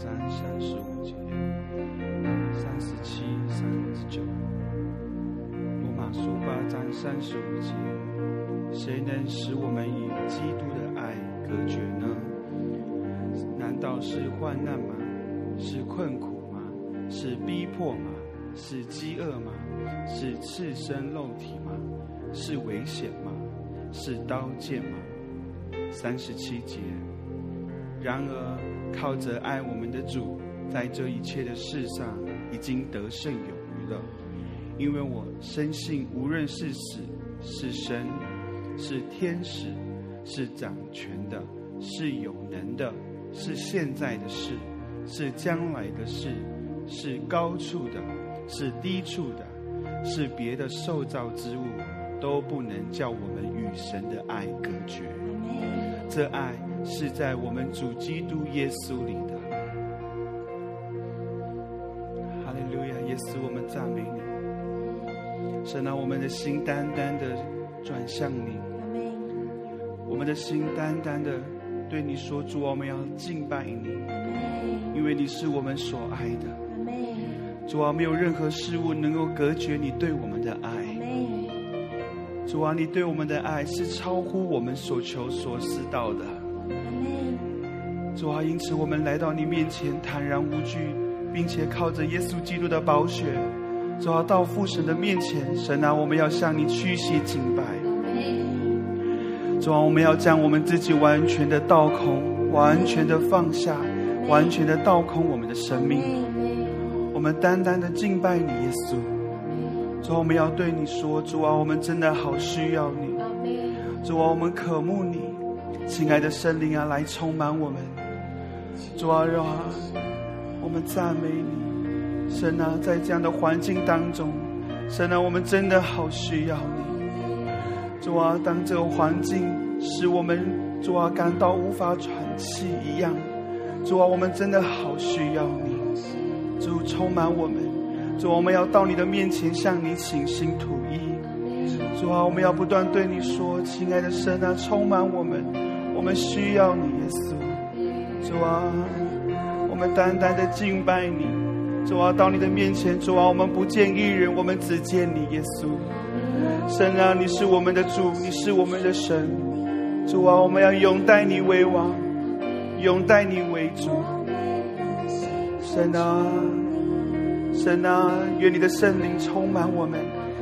章三十五节、三十七、三十九。罗马书八章三十五节：谁能使我们与基督的爱隔绝呢？难道是患难吗？是困苦吗？是逼迫吗？是饥饿吗？是赤身露体吗？是危险吗？是刀剑吗？三十七节。然而，靠着爱我们的主，在这一切的事上已经得胜有余了。因为我深信，无论是死是生，是天使，是掌权的，是有能的，是现在的事，是将来的事，是高处的，是低处的，是别的受造之物，都不能叫我们与神的爱隔绝。这爱是在我们主基督耶稣里的。哈利路亚，耶稣，我们赞美你。神啊，我们的心单单的转向你。我们的心单单的对你说：主，我们要敬拜你，因为你是我们所爱的。主啊，没有任何事物能够隔绝你对我们的爱。主啊，你对我们的爱是超乎我们所求所思到的。主啊，因此我们来到你面前坦然无惧，并且靠着耶稣基督的宝血，主啊，到父神的面前，神啊，我们要向你屈膝敬拜。主啊，我们要将我们自己完全的倒空，完全的放下，完全的倒空我们的生命，我们单单的敬拜你，耶稣。主啊，我们要对你说，主啊，我们真的好需要你。主啊，我们渴慕你，亲爱的圣灵啊，来充满我们。主啊，让我们赞美你。神啊，在这样的环境当中，神啊，我们真的好需要你。主啊，当这个环境使我们主啊感到无法喘气一样，主啊，我们真的好需要你。主充满我们。主，啊我们要到你的面前向你倾心吐意。主啊，我们要不断对你说：“亲爱的神啊，充满我们，我们需要你，耶稣。”主啊，我们单单的敬拜你。主啊，到你的面前，主啊，我们不见一人，我们只见你，耶稣。神啊，你是我们的主，你是我们的神。主啊，我们要永戴你为王，永戴你为主。神啊。神啊，愿你的圣灵充满我们，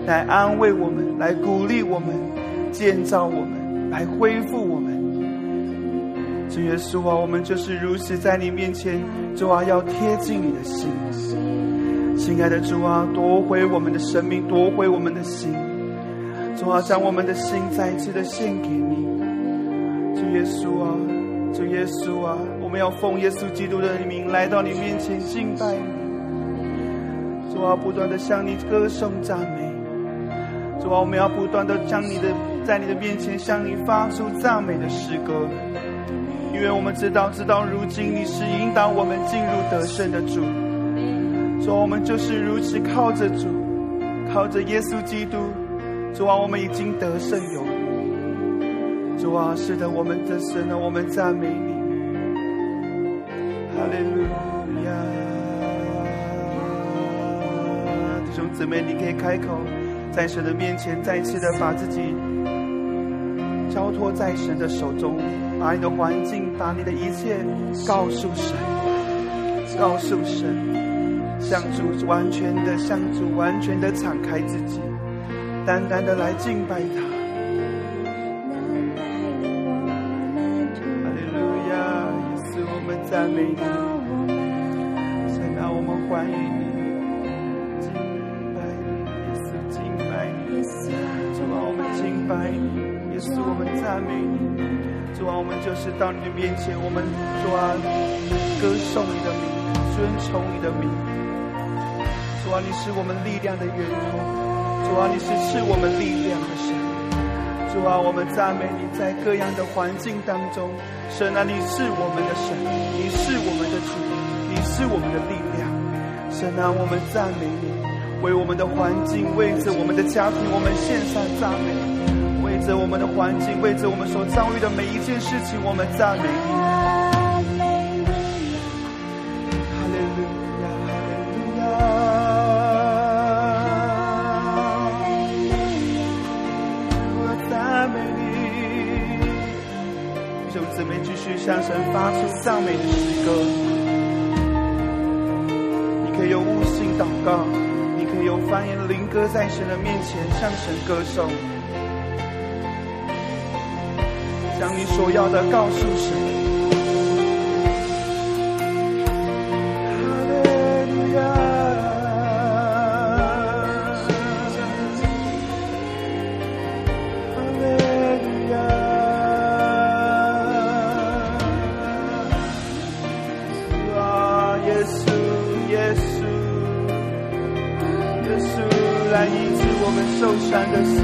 来安慰我们，来鼓励我们，建造我们，来恢复我们。主耶稣啊，我们就是如此在你面前，主啊，要贴近你的心。亲爱的主啊，夺回我们的生命，夺回我们的心。主啊，将我们的心再次的献给你。主耶稣啊，主耶稣啊，我们要奉耶稣基督的名来到你面前敬拜你。主啊，不断的向你歌颂赞美。主啊，我们要不断的将你的在你的面前向你发出赞美的诗歌，因为我们知道，直到如今你是引导我们进入得胜的主。主，我们就是如此靠着主，靠着耶稣基督。主啊，我们已经得胜有余。主啊，是的，我们的神了，我们赞美你。哈利路亚。弟兄姊妹，你可以开口，在神的面前再次的把自己交托在神的手中，把你的环境，把你的一切告诉神，告诉神，向主完全的向主完全的敞开自己，单单的来敬拜他。哈利路亚，耶稣，我们赞美你，是到你的面前，我们主啊，歌颂你的名，尊崇你的名。主啊，你是我们力量的源头。主啊，你是赐我们力量的神。主啊，我们赞美你，在各样的环境当中，神啊，你是我们的神，你是我们的主，你是我们的力量。神啊，我们赞美你，为我们的环境，为着我们的家庭，我们献上赞美。为着我们的环境为着我们所遭遇的每一件事情我们赞美你。呀泪未央哈利路亚哈利路亚。我赞美你就准备继续向神发出赞美的诗歌。你可以用悟性祷告你可以用梵音灵歌在神的面前向神歌颂。所要的，告诉神。哈路亚，哈路亚。耶稣，耶稣，耶稣，来医治我们受伤的心。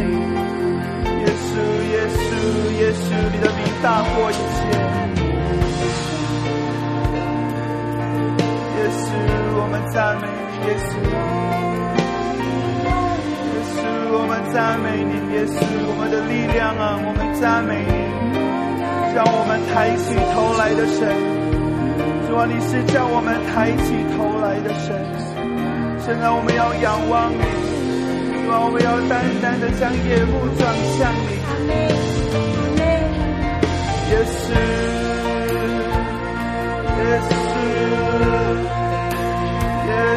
主，耶稣，耶稣，你的名大过一切。耶稣，我们赞美你，耶稣。耶稣，我们赞美你，耶稣，我们的力量啊，我们赞美你。让我们抬起头来的神，主啊，你是叫我们抬起头来的神。现在我们要仰望你。我要淡淡的将夜幕装向你。也是，也 yes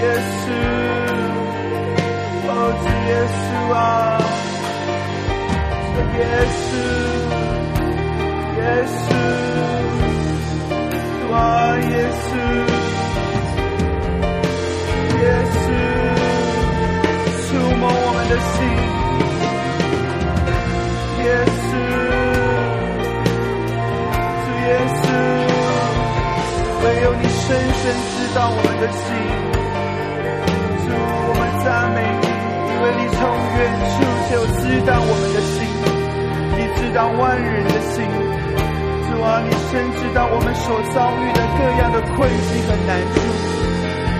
yes 主耶稣啊，说耶稣，耶稣我好耶稣的心，耶稣，主耶稣，唯有你深深知道我们的心。主，我们赞美你，因为你从远处就知道我们的心，你知道万人的心。主啊，你深知道我们所遭遇的各样的困境和难处。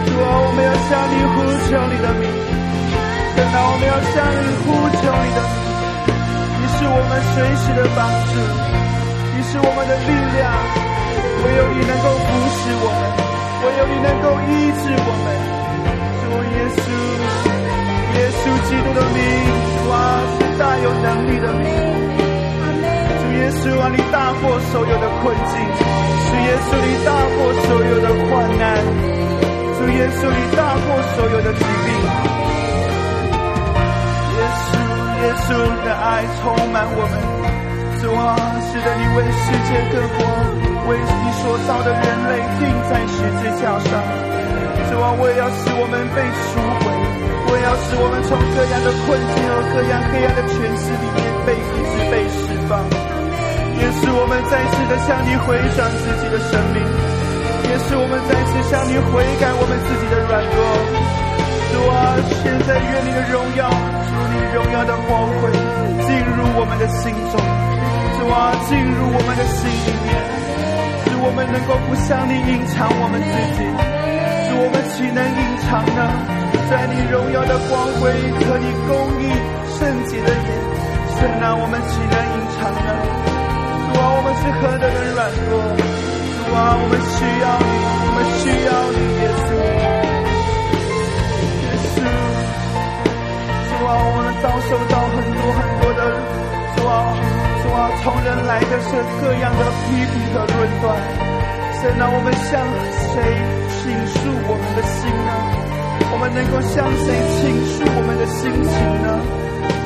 主啊，我们要向你呼求你的名。等到我们要向你呼求你的名，你是我们随时的帮助，你是我们的力量，唯有你能够扶持我们，唯有你能够医治我们。主耶稣，耶稣基督的名，主啊，是大有能力的名。主耶稣啊，你大破所有的困境，主耶稣，你大破所有的患难，主耶稣，你大破所有的情。的爱充满我们，主啊，使得你为世界各国为你所造的人类定在十字架上，主啊，我也要使我们被赎回，我也要使我们从各样的困境和各样黑暗的权势里面被医治、被释放，也是我们再次的向你回转自己的生命，也是我们再次向你悔改我们自己的软弱，主啊，现在愿你的荣耀。你荣耀的光辉进入我们的心中，主啊，进入我们的心里面，使我们能够不向你隐藏我们自己，使我们岂能隐藏呢？在你荣耀的光辉和你公义圣洁的眼，神啊，我们岂能隐藏呢？主啊，我们是何等的软弱，主啊，我们需要你，我们需要你，耶稣。主啊，我们遭受到很多很多的主啊，主啊，从人来的是各样的批评和论断。神啊，我们向谁倾诉我们的心呢？我们能够向谁倾诉我们的心情呢？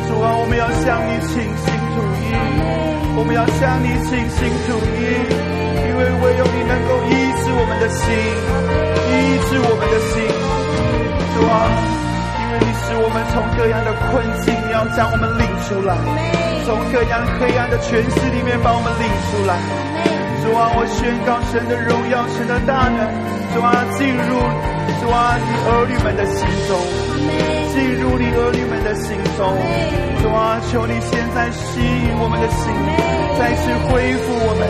主啊，我们要向你倾心吐意，我们要向你倾心吐意，因为唯有你能够医治我们的心，医治我们的心。主啊。你使我们从各样的困境要将我们领出来，从各样黑暗的权势里面把我们领出来。主啊，我宣告神的荣耀，神的大能。主啊，进入，主啊，你儿女们的心中，进入你儿女们的心中。主啊，求你现在吸引我们的心，再次恢复我们，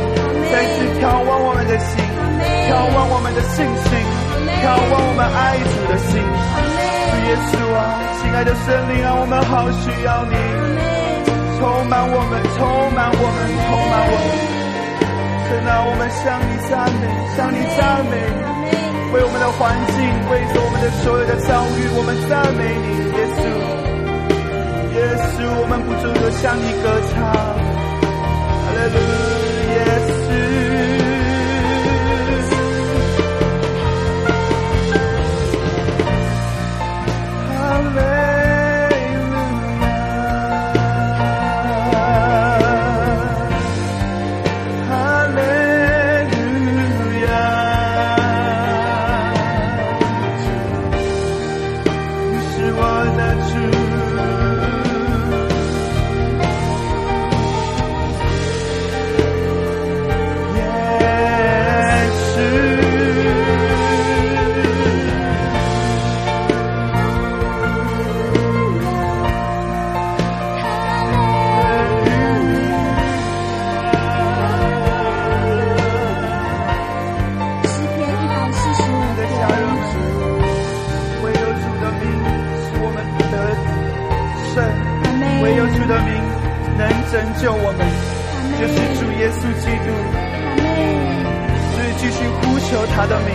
再次眺望我们的心，眺望我们的信心，眺望我们爱主的心。耶稣啊，亲爱的圣灵啊，我们好需要你，充满我们，充满我们，充满我们。神啊，我们向你赞美，向你赞美，为我们的环境，为着我们的所有的遭遇，我们赞美你，耶稣。耶稣，我们不住的向你歌唱，哈利路亚，耶稣。救我们，就是主耶稣基督。所以继续呼求他的名，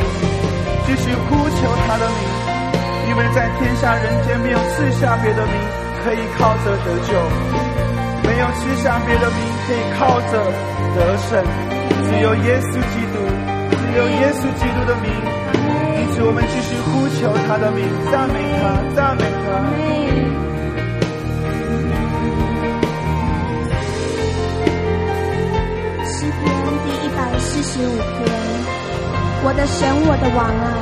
继续呼求他的名，因为在天下人间没有赐下别的名可以靠着得救，没有赐下别的名可以靠着得胜，只有耶稣基督，只有耶稣基督的名。因此，我们继续呼求他的名，赞美他，赞美他。十五篇，我的神，我的王啊，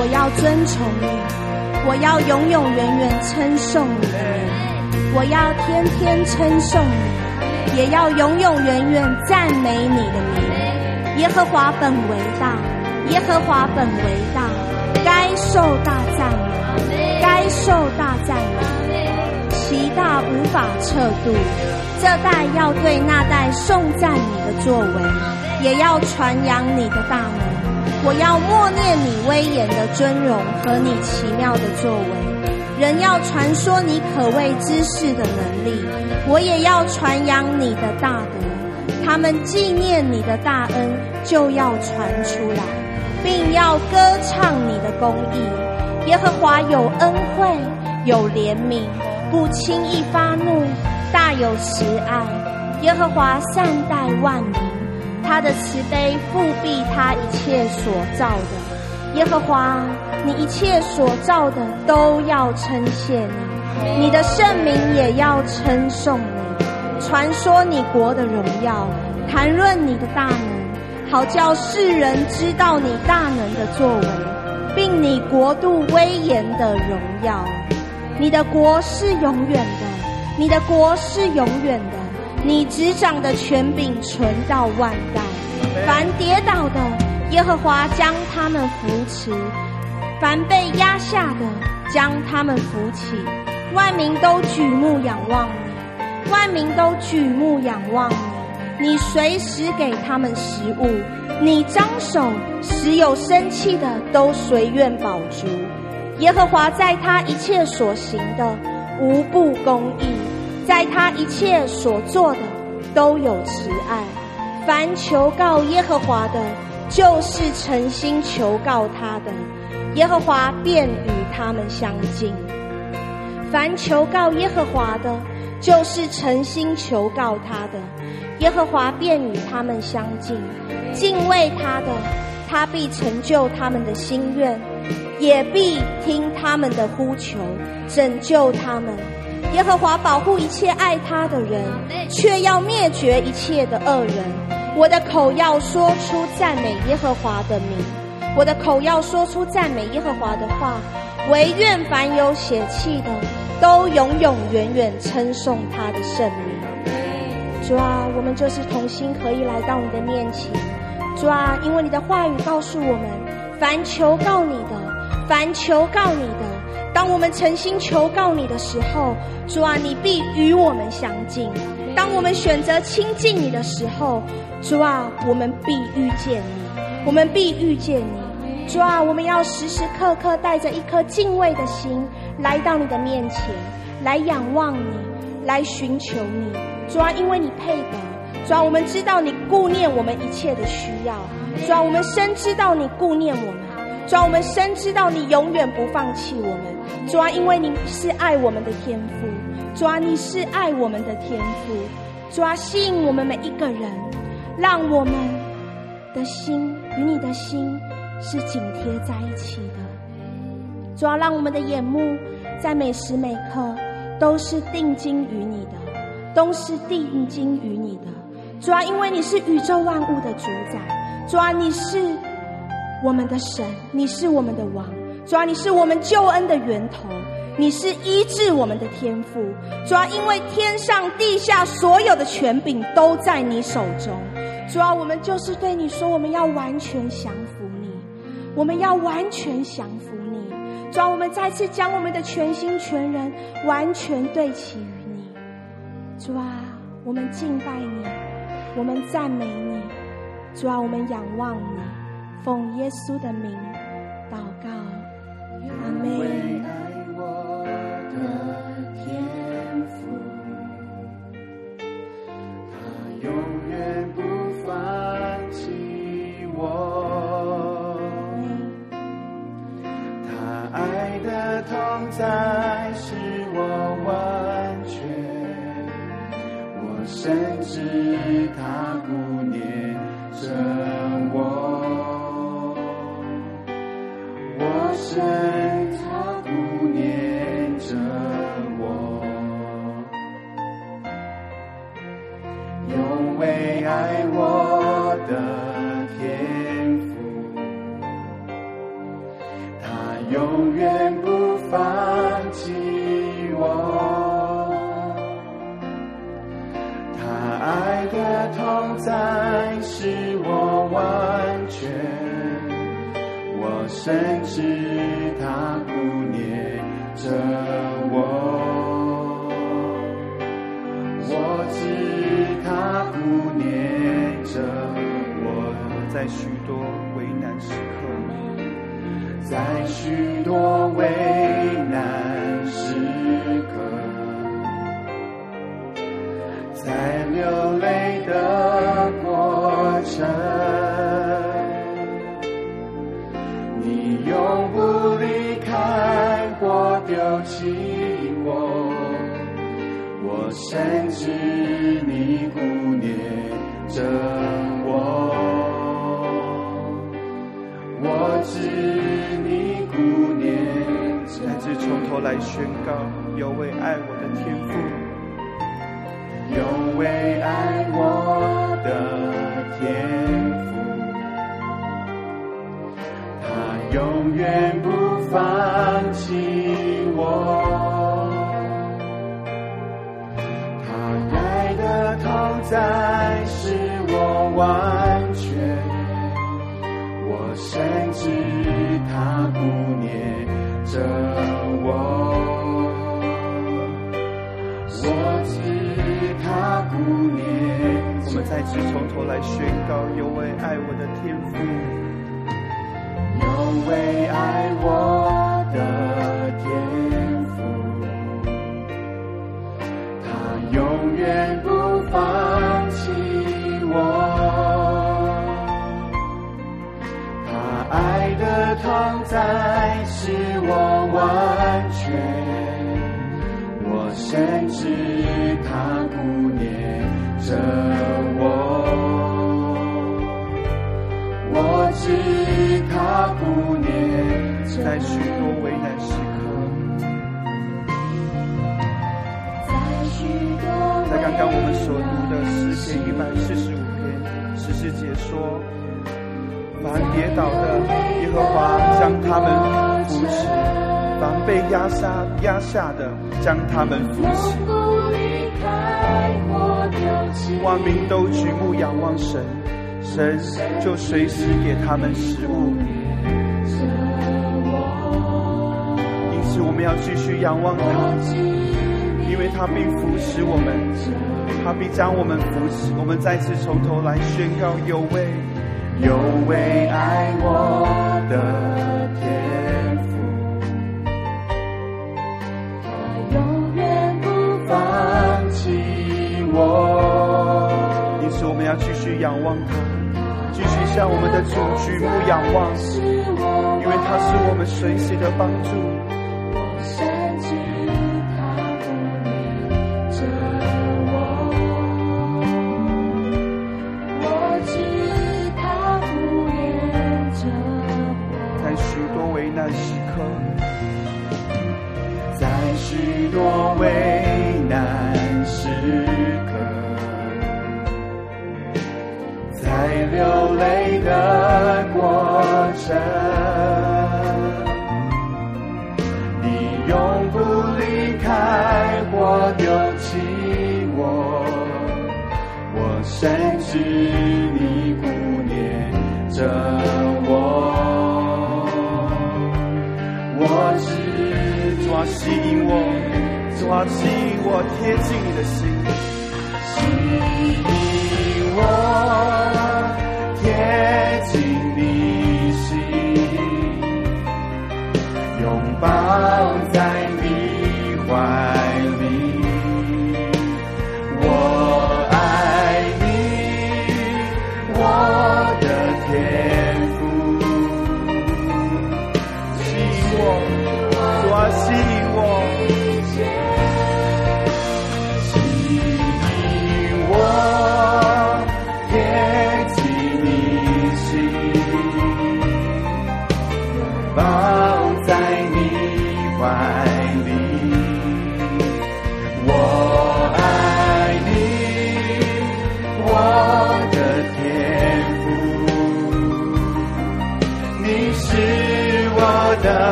我要尊崇你，我要永永远远称颂你的名，我要天天称颂你，也要永永远远赞美你的名。耶和华本为大，耶和华本为大，该受大赞美，该受大赞美，其大无法测度。这代要对那代颂赞你的作为。也要传扬你的大能，我要默念你威严的尊荣和你奇妙的作为。人要传说你可畏之事的能力，我也要传扬你的大德。他们纪念你的大恩，就要传出来，并要歌唱你的公义。耶和华有恩惠，有怜悯，不轻易发怒，大有慈爱。耶和华善待万民。他的慈悲覆庇他一切所造的，耶和华，你一切所造的都要称谢你，你的圣名也要称颂你，传说你国的荣耀，谈论你的大能，好叫世人知道你大能的作为，并你国度威严的荣耀。你的国是永远的，你的国是永远的。你执掌的权柄存到万代，凡跌倒的，耶和华将他们扶持；凡被压下的，将他们扶起。万民都举目仰望你，万民都举目仰望你。你随时给他们食物，你张手使有生气的都随愿饱足。耶和华在他一切所行的，无不公义。在他一切所做的都有慈爱，凡求告耶和华的，就是诚心求告他的，耶和华便与他们相近。凡求告耶和华的，就是诚心求告他的，耶和华便与他们相近。敬畏他的，他必成就他们的心愿，也必听他们的呼求，拯救他们。耶和华保护一切爱他的人，却要灭绝一切的恶人。我的口要说出赞美耶和华的名，我的口要说出赞美耶和华的话。唯愿凡有血气的，都永永远远称颂他的圣名。主啊，我们就是同心合意来到你的面前。主啊，因为你的话语告诉我们，凡求告你的，凡求告你的。当我们诚心求告你的时候，主啊，你必与我们相近；当我们选择亲近你的时候，主啊，我们必遇见你，我们必遇见你。主啊，我们要时时刻刻带着一颗敬畏的心来到你的面前，来仰望你，来寻求你。主啊，因为你配得。主啊，我们知道你顾念我们一切的需要。主啊，我们深知道你顾念我们。主啊，我们深知道你永远不放弃我们。主啊，因为你是爱我们的天父，主啊，你是爱我们的天父，主啊，吸引我们每一个人，让我们的心与你的心是紧贴在一起的。主啊，让我们的眼目在每时每刻都是定睛于你的，都是定睛于你的。主啊，因为你是宇宙万物的主宰，主啊，你是我们的神，你是我们的王。主啊，你是我们救恩的源头，你是医治我们的天父。主啊，因为天上地下所有的权柄都在你手中。主啊，我们就是对你说，我们要完全降服你，我们要完全降服你。主啊，我们再次将我们的全心全人完全对齐于你。主啊，我们敬拜你，我们赞美你。主啊，我们仰望你，奉耶稣的名祷告，阿门，爱我的天赋，他永远不放弃我，他爱的痛在使我完全，我深知他顾念着我。化身，他顾念着我，有为爱我。的天赋，他永远不放弃我，他爱的痛在。我深知他顾念着我，我知他顾念着我，在许多危难时刻，在许多危。我丢弃我我深知你顾念着我。我知你顾念着来自从头来宣告有为爱我。的天赋有为爱我的天赋他永远不放弃我他爱的痛在使我完全我深知他顾念着我我知他顾念我们再次从头来宣告有位爱我的天父有位爱我躺在使我完全。我深知他顾念着我，我知他顾念着我。在许多危难时刻，在许多在刚刚我们所读的诗篇一百四十五篇诗诗解说。凡跌倒的，耶和华将他们扶持；凡被压杀、压下的，将他们扶持。万民都举目仰望神，神就随时给他们食物。因此，我们要继续仰望他，因为他必扶持我们，他必将我们扶持。我们再次从头来宣告有位。有为爱我的天赋，他永远不放弃我。因此，我们要继续仰望他，继续向我们的主举目仰望，因为他是我们随时的帮助。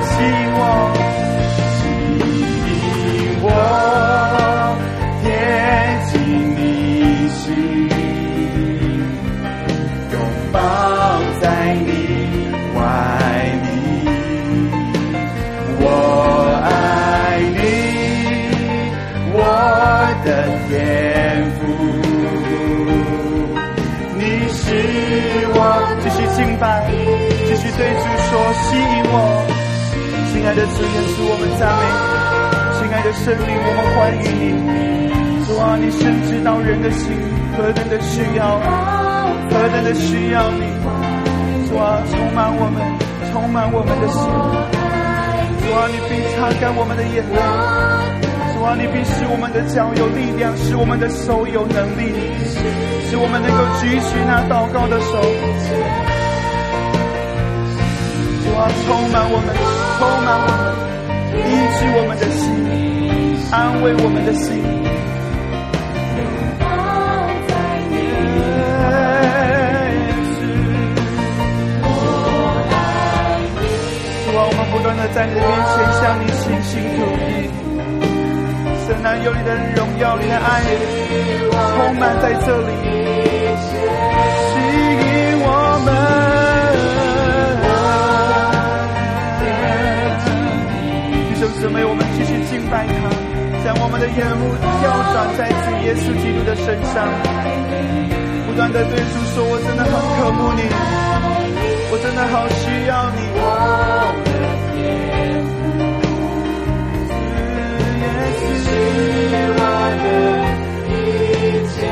心。爱的主耶稣，我们赞美你；亲爱的圣灵，我们欢迎你。主啊，你深知道人的心何等的需要，何等的需要你。主啊，充满我们，充满我们的心。主啊，你必擦干我们的眼泪。主啊，你必使我们的脚有力量，使我们的手有能力，使我们能够举起那祷告的手。主啊，充满我们。充满我们，医治我们的心，安慰我们的心。主啊，我们不断的在你的面前向你倾心吐意，神啊，有你的荣耀，你的爱充满在这里，拜他，将我们的眼目调转在主耶稣基督的身上，不断的对主说：“我真的很渴慕你，我真的好需要你。”就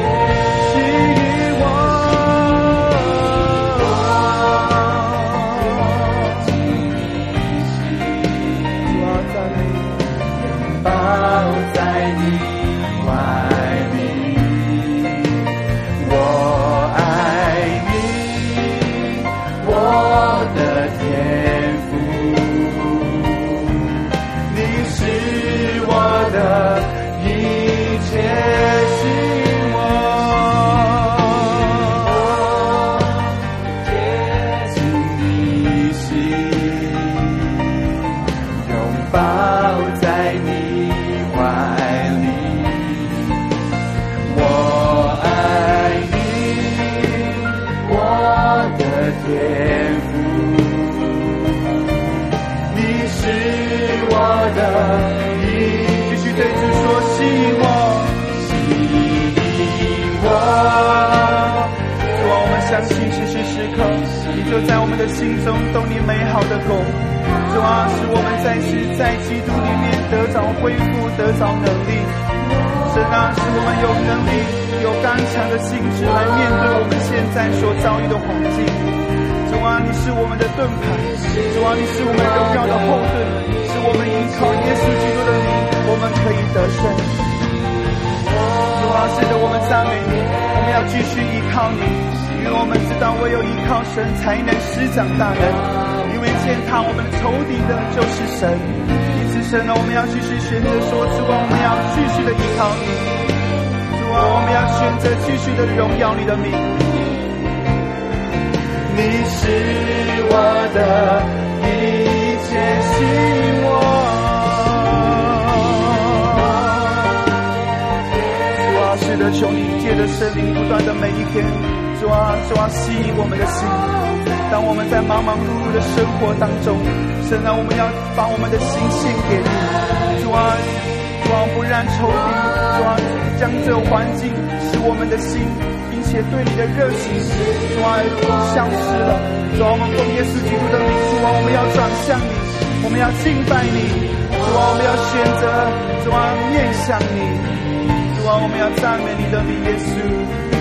心中动你美好的工，主啊，使我们再次在基督里面得着恢复，得着能力。神啊，使我们有能力、有刚强的心智来面对我们现在所遭遇的环境。主啊，你是我们的盾牌，主啊，你是我们荣耀的后盾，是我们依靠耶稣基督的你，我们可以得胜。主啊，使得，我们赞美你，我们要继续依靠你。因为我们知道，唯有依靠神才能施展大能。因为践踏我们的仇敌的就是神。因此，神呢，我们要继续选择说：主啊，我们要继续的依靠你。主啊，我们要选择继续的荣耀你的名。你是我的一切，吸引我。主啊，是的，求你借着圣灵不断的每一天。主啊，主啊，吸引我们的心。当我们在忙忙碌碌的生活当中，神啊，我们要把我们的心献给你。主啊，主啊，不让仇敌，主啊，将这环境使我们的心，并且对你的热情，主啊，消失了。主啊，我们奉耶稣基督的名，主啊，我们要转向你，我们要敬拜你。主啊，我们要选择，主啊，面向你。主啊，我们要赞美你的名，耶稣。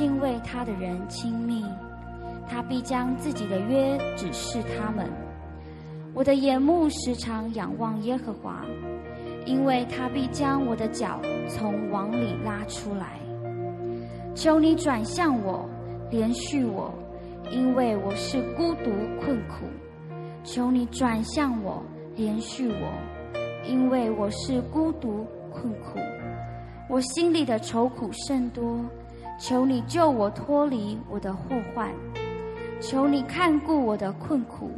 敬畏他的人亲密，他必将自己的约指示他们。我的眼目时常仰望耶和华，因为他必将我的脚从网里拉出来。求你转向我，连续我，因为我是孤独困苦。求你转向我，连续我，因为我是孤独困苦。我心里的愁苦甚多。求你救我脱离我的祸患，求你看顾我的困苦，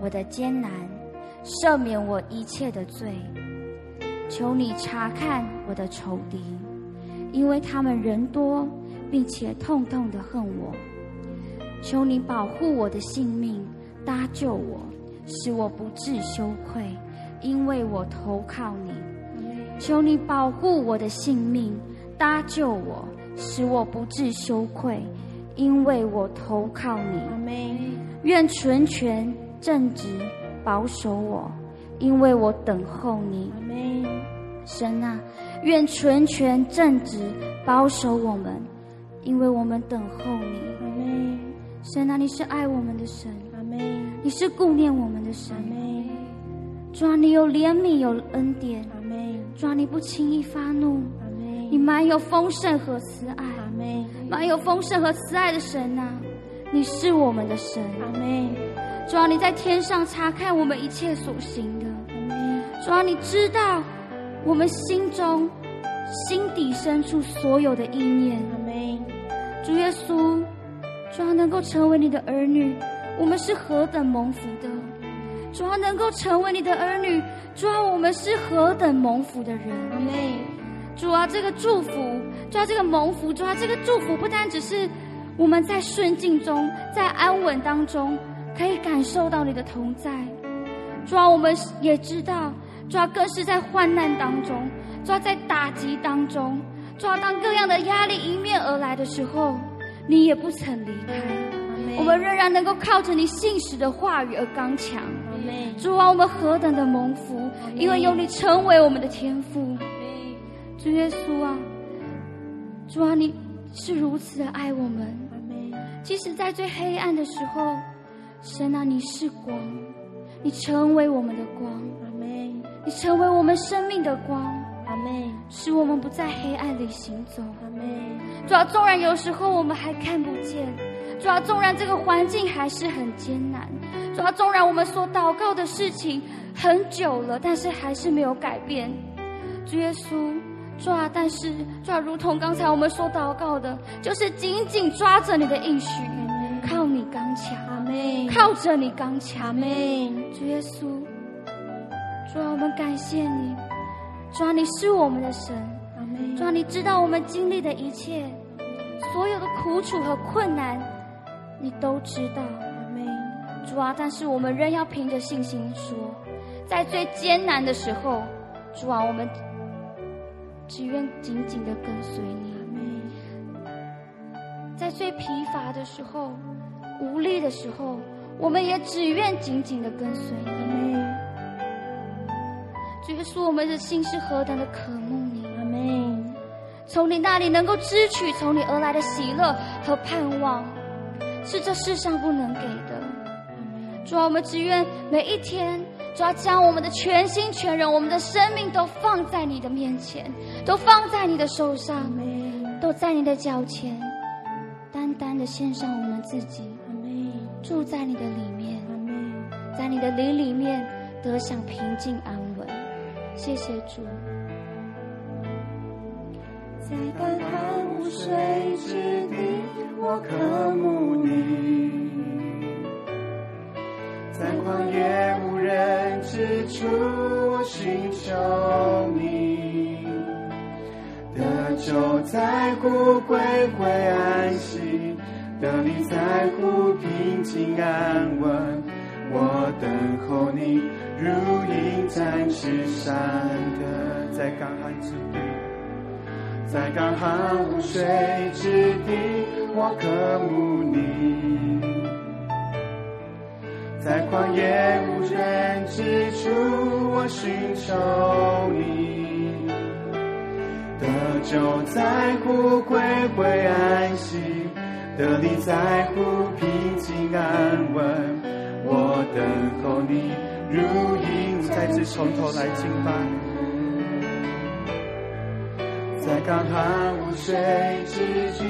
我的艰难，赦免我一切的罪。求你查看我的仇敌，因为他们人多，并且痛痛的恨我。求你保护我的性命，搭救我，使我不致羞愧，因为我投靠你。求你保护我的性命，搭救我。使我不致羞愧，因为我投靠你。愿纯全正直保守我，因为我等候你。神啊，愿纯全正直保守我们，因为我们等候你。神啊，你是爱我们的神。你是顾念我们的神。主啊，你有怜悯，有恩典。主啊，你不轻易发怒。你满有丰盛和慈爱，阿们。满有丰盛和慈爱的神呐、啊，你是我们的神，阿妹。主啊，你在天上查看我们一切所行的。主啊，你知道我们心中心底深处所有的意念，阿妹。主耶稣，主啊，能够成为你的儿女，我们是何等蒙福的；主啊，能够成为你的儿女，主啊，我们是何等蒙福的人，阿们。主啊，这个祝福，主啊，这个蒙福，主啊，这个祝福不单只是我们在顺境中，在安稳当中可以感受到你的同在。主啊，我们也知道，主啊，更是在患难当中，主啊，在打击当中，主啊，当各样的压力迎面而来的时候，你也不曾离开。我们仍然能够靠着你信实的话语而刚强。主啊，我们何等的蒙福，因为有你成为我们的天父。主耶稣啊，主啊，你是如此的爱我们。即使在最黑暗的时候，神啊，你是光，你成为我们的光。你成为我们生命的光。阿门。使我们不在黑暗里行走。阿门。主要，纵然有时候我们还看不见，主要，纵然这个环境还是很艰难，主要，纵然我们所祷告的事情很久了，但是还是没有改变。主耶稣。主啊，但是主啊，如同刚才我们所祷告的，就是紧紧抓着你的应许，靠你刚强。靠着你刚强。主耶稣，主啊，我们感谢你，主啊，你是我们的神。主啊，你知道我们经历的一切，所有的苦楚和困难，你都知道。主啊，但是我们仍要凭着信心说，在最艰难的时候，主啊，我们。只愿紧紧的跟随你，在最疲乏的时候、无力的时候，我们也只愿紧紧的跟随你。主耶稣，我们的心是何等的渴慕你，阿门。从你那里能够支取从你而来的喜乐和盼望，是这世上不能给的。主啊，我们只愿每一天。主要将我们的全心全人，我们的生命都放在你的面前，都放在你的手上，都在你的脚前，单单的献上我们自己，住在你的里面，在你的灵里面得享平静安稳。谢谢主。在干旱无水之地，我渴慕你。在旷野无人之处，我寻求你。得救在乎归回安息，得力在乎平静安稳。我等候你，如鹰展翅上的。在干旱之地，在干旱无水之地，我渴慕你。在旷野无人之处，我寻求你，得救在乎归回安息，得力在乎平静安稳。我等候你，如鹰再次从头来敬拜，在干旱无水之地，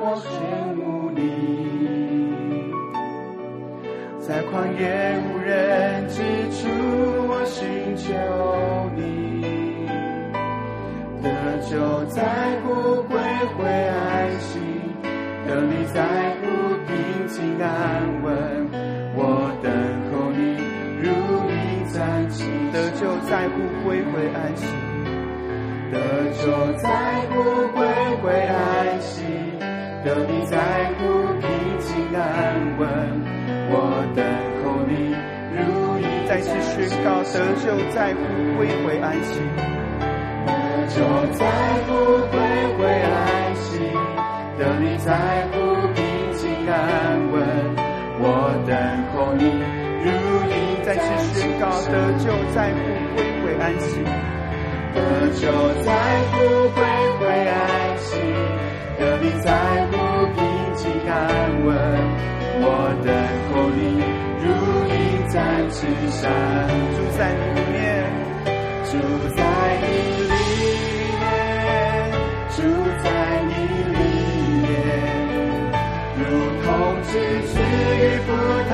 我寻慕你。在旷野无人之处，我寻求你，得救在乎归回安息，得力在乎平静安稳。我等候你，如鹰展翅，得救在乎归回安息，得救在乎归回安息，得力在再次宣告得救在乎归回安息，得救在乎归回安息，得力在乎平静安稳。我等候你，如鹰再次宣告得救在乎归回安息，得救在乎归回安息，得力在乎平静安稳。我等候你，如鹰展翅上，住在你里面，住在你里面，住在你里面，如同枝子与葡萄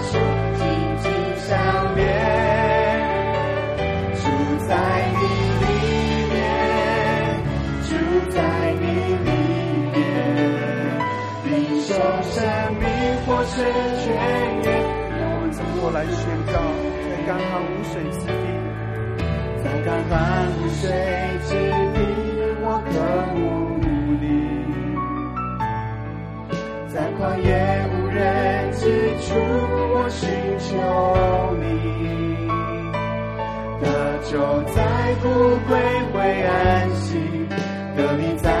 树紧紧相连，住在你里面，住在你里面，领受生命。活水泉源，让我来宣告，在干旱无水之地，在干旱无水之地，我渴慕你；在旷野无人之处，我寻求你。得救在乎归回安息，得你在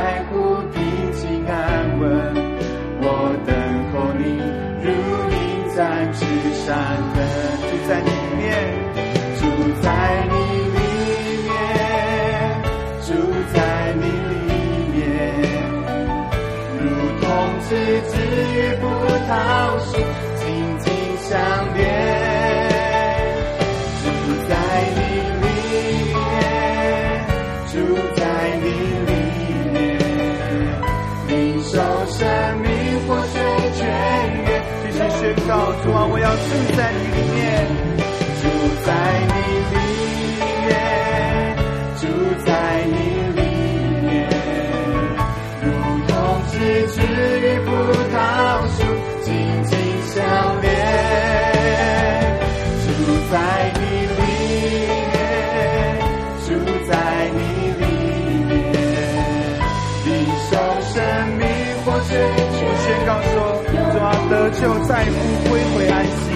葡萄树紧紧相连。住在你里面，住在你里面，领受生命活水泉源。宣告主啊，我要住在你里面，住在你里得救在乎归回安息，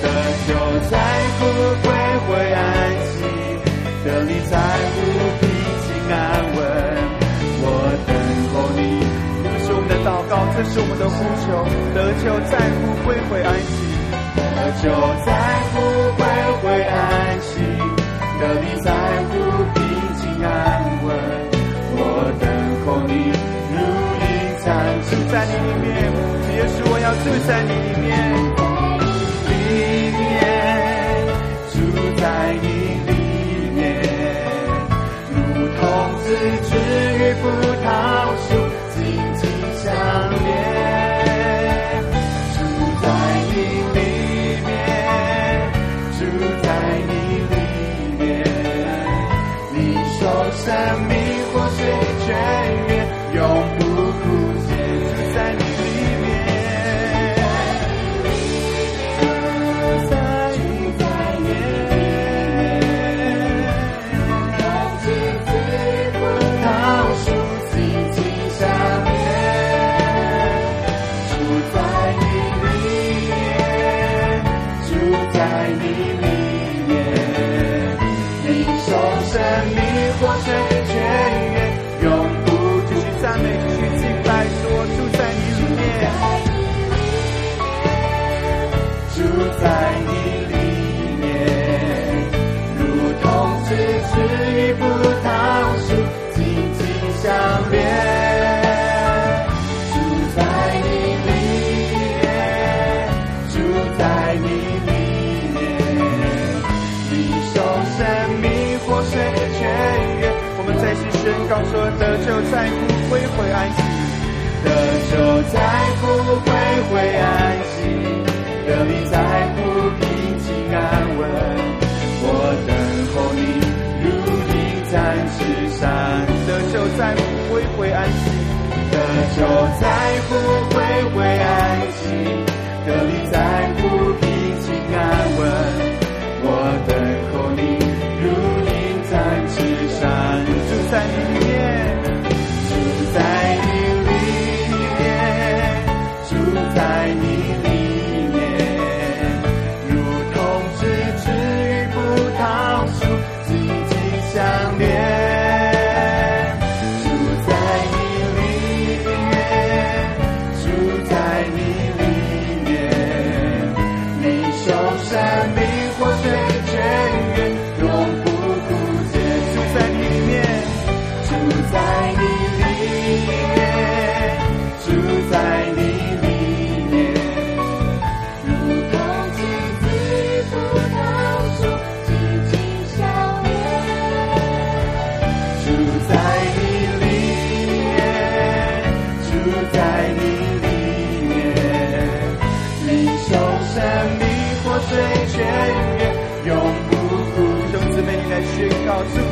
得救在乎归回安息，得力在乎平静安稳。我等候你，这是我们的祷告，这是我们的呼求。得救在乎归回安息，得救在乎归回安息，得你在乎平静安稳。我等候你，住在你里面。耶稣，我要住在你里面，说得救在乎归回安息，得救在乎归回安息，得力在乎平静安稳。我等候你，如鹰展翅上。得救在乎归回安息，得救在乎归回安息，得力在乎平静安稳。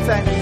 告，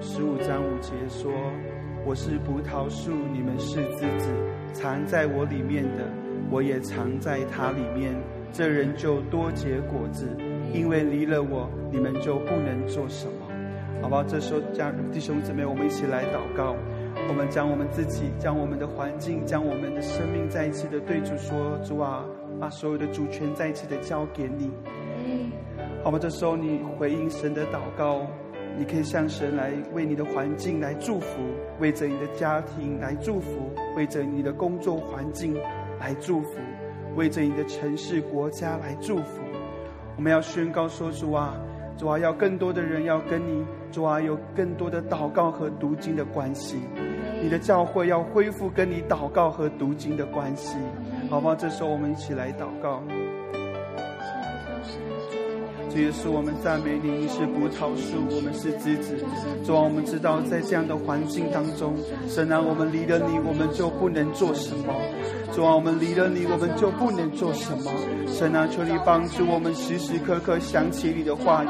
十五章五节说：“我是葡萄树，你们是枝子，藏在我里面的，我也藏在它里面。这人就多结果子，因为离了我，你们就不能做什么。”好不好？这时候，家弟兄姊妹，我们一起来祷告。我们将我们自己、将我们的环境、将我们的生命再一次的对主说：“主啊，把所有的主权再一次的交给你。”好吧，这时候你回应神的祷告，你可以向神来为你的环境来祝福，为着你的家庭来祝福，为着你的工作环境来祝福，为着你的城市国家来祝福。我们要宣告说：“主啊，主啊，要更多的人要跟你，主啊，有更多的祷告和读经的关系。你的教会要恢复跟你祷告和读经的关系，好不好？这时候我们一起来祷告。主耶稣，我们赞美你，你是葡萄树，我们是枝子。主啊，我们知道在这样的环境当中，神啊，我们离了你，我们就不能做什么。主啊，我们离了你，我们就不能做什么。神啊，求你帮助我们时时刻刻想起你的话语。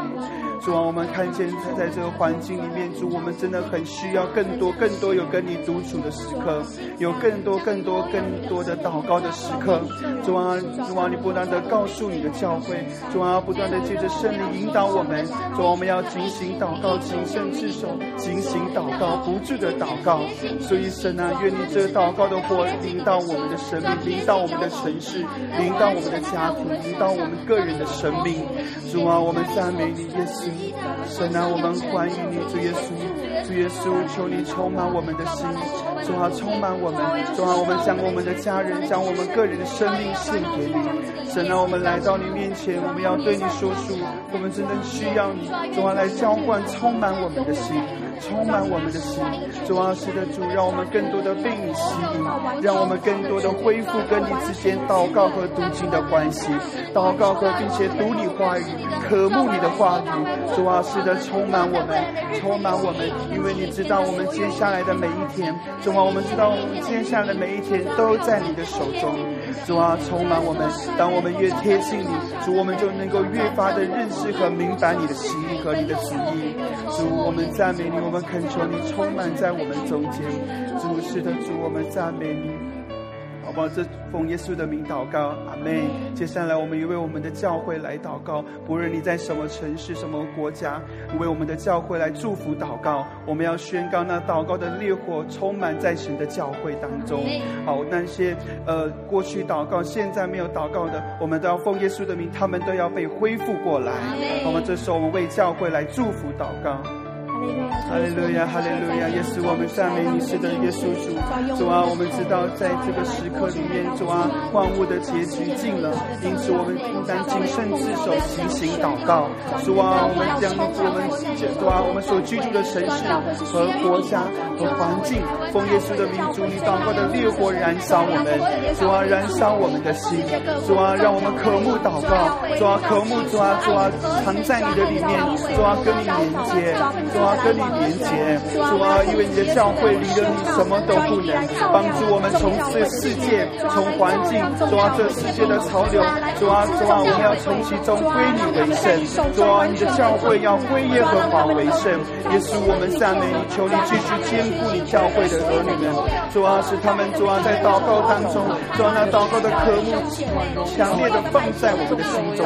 主啊，我们看见在在这个环境里面，主，我们真的很需要更多更多有跟你独处的时刻，有更多更多更多的祷告的时刻。主啊，主啊，你不断的告诉你的教会，主啊，不断的借着圣灵引导我们，主啊，我们要警醒祷告，谨慎自守，警醒祷告，不住的祷告。所以神啊，愿你这祷告的火临到我们的生命，临到我们的城市，临到我们的家庭，临到我们个人的生命。主啊，我们赞美你，耶稣。神啊，我们欢迎你，主耶稣，主耶稣，求你充满我们的心，主啊，充满我们，主啊，我们将我们的家人，将我们个人的生命献给你。神啊，我们来到你面前，我们要对你说出，我们真的需要你，主啊，来浇灌，充满我们的心。充满我们的心，主啊，是的，主，让我们更多的被你吸引，让我们更多的恢复跟你之间祷告和读经的关系，祷告和并且读你话语，渴慕你的话语，主啊，是的，充满我们，充满我们，因为你知道我们接下来的每一天，主啊，我们知道我们接下来的每一天都在你的手中，主啊，充满我们，当我们越贴近你，主，我们就能够越发的认识和明白你的心意和你的旨意，主，我们赞美你。我们恳求你充满在我们中间，主是的主，我们赞美你，好不好？这奉耶稣的名祷告，阿妹。接下来，我们也为我们的教会来祷告，不论你在什么城市、什么国家，为我们的教会来祝福祷告。我们要宣告那祷告的烈火充满在神的教会当中。好，那些呃过去祷告、现在没有祷告的，我们都要奉耶稣的名，他们都要被恢复过来。好吗？这时候我们为教会来祝福祷告。哈利路亚，哈利路亚，耶稣，我们赞美你，是的，耶稣主，主啊，我们知道在这个时刻里面，主啊，万物的结局近了，因此我们应当谨慎自守，警醒祷告。主啊，我们将我们主啊，我们所居住的城市和国家和环境，奉耶稣的名，主你祷告的烈火燃烧我们，主啊，燃烧我们的心，主啊，让我们渴慕祷告，主啊，渴慕，主啊，主啊，藏在你的里面，主啊，跟你连接，主啊。跟你连接，主啊，因为你的教会离了你什么都不能。帮助我们从这世界、从环境，抓，这世界的潮流，主啊，主啊，我们要从其中归你为圣。主啊，你的教会要归耶和华为圣。也使，我们赞美你，求你继续坚固你教会的儿女们。主啊，使他们主啊在祷告当中，主啊那祷告的科目强烈的放在我们的心中，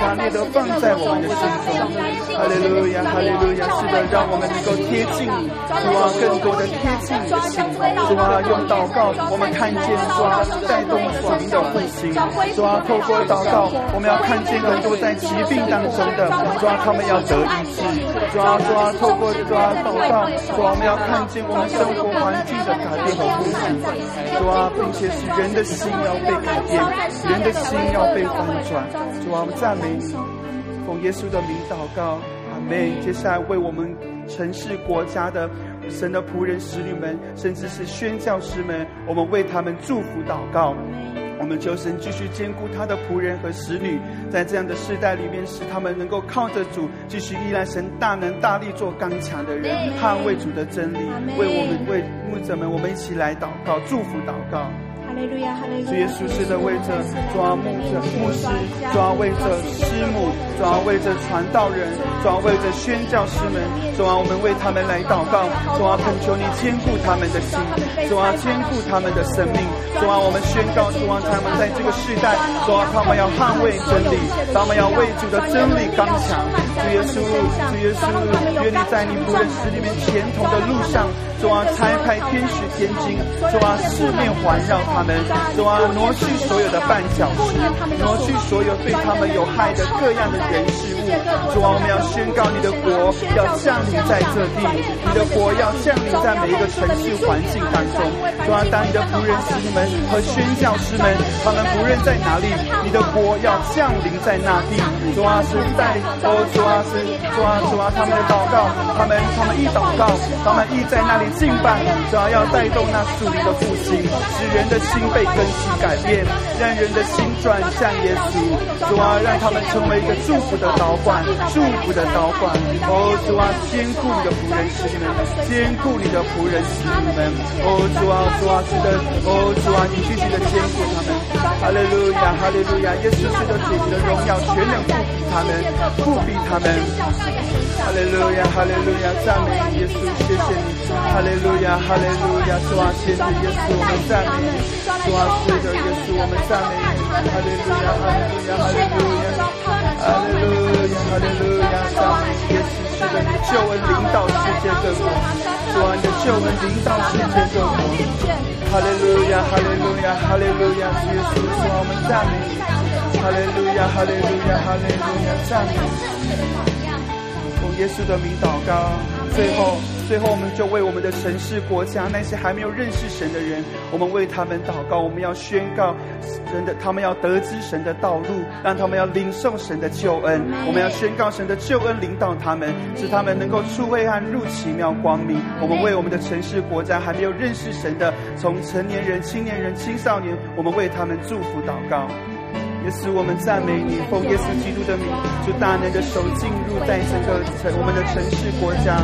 强烈的放在我们的心中。哈利路亚，哈利路亚，是的。让我们能够贴近你，主啊，更多的贴近你的心，主啊，用祷告，我们看见主啊带动我们的复兴，主啊，透过祷告，我们要看见更多在疾病当中的，主啊，他们要得医治，主啊，透过主啊祷告，主啊，我们要看见我们生活环境的改变和复兴，主啊，并且是人的心要被改变，人的心要被翻转，主啊，我们赞美你，奉耶稣的名祷告。接下来为我们城市国家的神的仆人、使女们，甚至是宣教师们，我们为他们祝福祷告。我们求神继续兼顾他的仆人和使女，在这样的世代里面，使他们能够靠着主，继续依赖神大能大力做刚强的人，捍卫主的真理。为我们为牧者们，我们一起来祷告，祝福祷告。主耶稣是的，为着抓牧者、牧师，抓为着师母，抓为着传道人，抓为着宣教师们，主啊，我们为他们来祷告，主啊，恳求你坚固他们的心，主啊，坚固他们的生命，主啊，我们宣告，主啊，他们在这个世代，主啊，他们要捍卫真理，他们要为主的真理刚强。主耶稣，主耶稣，愿你在你仆人使里面前头的路上，主啊，拆开天使天军，主啊，四面环绕他们。主啊，挪去所有的绊脚石，挪去所有对他们有害的各样的人事物。主啊，我们要宣告你的国要降临在这地，你的国要降临在每一个城市环境当中。主啊，当你的仆人使女们和宣教师们，他们不论在哪里，你的国要降临在那地。主啊，是在哦，主啊，是主啊，主啊，他们的祷告，他们他们一祷告，他们一在那里敬拜，主啊，要带动那树林的复兴，使人的。心被更新改变，让人的心转向耶稣。主啊，让他们成为一个祝福的导管，祝福的导管。哦，主啊，坚固你的仆人使你们，坚固你的仆人使你们。哦，主啊，主啊，是的。哦，主啊，你继续的坚固他们。哈利路亚，哈利路亚，耶稣是的主的荣耀全能覆庇他们，覆庇他们。哈利路亚，哈利路亚，赞美耶稣，谢谢你。哈利路亚，哈利路亚，主啊，谢谢耶稣，我们赞美你。主啊，是的耶稣，我们赞美你。哈利路亚，哈利路亚，哈利路亚，哈利路亚，哈利路亚，赞美耶稣，是的，你救恩临到世界各国，主啊，你的救恩临到世界各国。哈利路亚，哈利路亚，哈利路亚，主耶稣，我们赞美你。哈利路亚，哈利路亚，哈利路亚，赞美你。奉耶稣的名祷告，最后。最后，我们就为我们的城市、国家那些还没有认识神的人，我们为他们祷告。我们要宣告神的，他们要得知神的道路，让他们要领受神的救恩。我们要宣告神的救恩领导他们，使他们能够出黑暗入奇妙光明。我们为我们的城市、国家还没有认识神的，从成年人、青年人、青少年，我们为他们祝福祷告。也使，我们赞美你，奉耶稣基督的名，就大能的手进入在整个城，我们的城市、国家。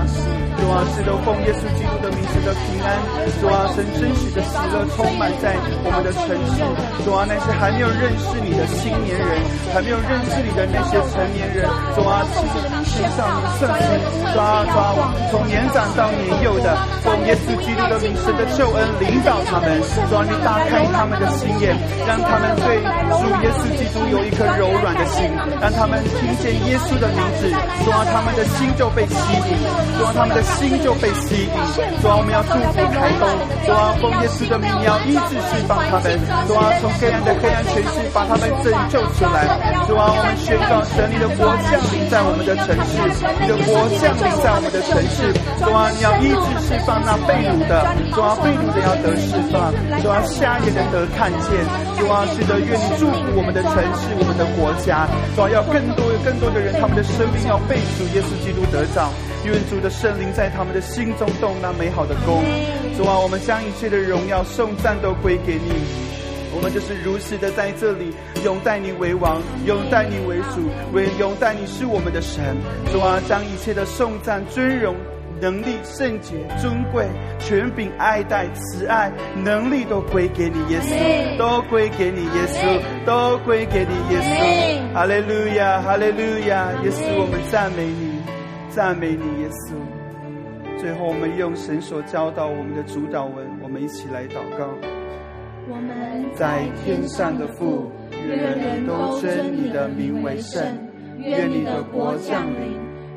主啊，是的，奉耶稣基督的名，使得平安。主啊，神真实的喜乐充满在我们的城市。主啊，那些还没有认识你的青年人，还没有认识你的那些成年人，主啊，是的，献上圣心，抓抓从年长到年幼的，奉耶稣基督的名，神的救恩领导他们。主啊，你打开他们的心眼，让他们对主耶稣。基督有一颗柔软的心，让他们听见耶稣的名字，主啊，他们的心就被吸引，主啊，他们的心就被吸引。主啊，我们要祝福台东，主啊，奉耶稣的名，你要医治释放他们，主啊，从黑暗的黑暗权势把他们拯救出来。主啊，我们宣告神，你的国降临在我们的城市，你的国降临在我们的城市。主啊，你要医治释放那被掳的，主啊，被掳的要得释放，主啊，瞎眼的得看见。主啊，是的，愿你祝福我们的。城市，我们的国家，主要更多更多的人，他们的生命要被主耶稣基督得着，愿主的圣灵在他们的心中动那美好的工。主啊，我们将一切的荣耀颂赞都归给你，我们就是如实的在这里，永待你为王，永待你为主，为永待你是我们的神。主啊，将一切的颂赞尊荣。能力、圣洁、尊贵、权柄、爱戴、慈爱，能力都归给你，耶稣，都归给你，耶稣，都归给你，耶稣。哈利路亚，哈利路亚，耶稣，我们赞美你，赞美你，耶稣。最后，我们用神所教导我们的主导文，我们一起来祷告。我们在天上的父，愿人都尊你的名为圣，愿你的国降临。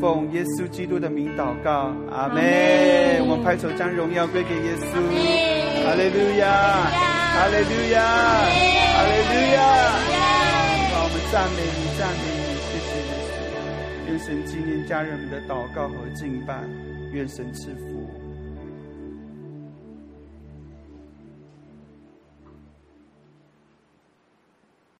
奉耶稣基督的名祷告，阿门。我们拍手将荣耀归给耶稣。哈利路亚，哈利路亚，哈利路亚！好，我们赞美你，赞美你，谢谢耶稣。愿神纪念家人们的祷告和敬拜，愿神赐福。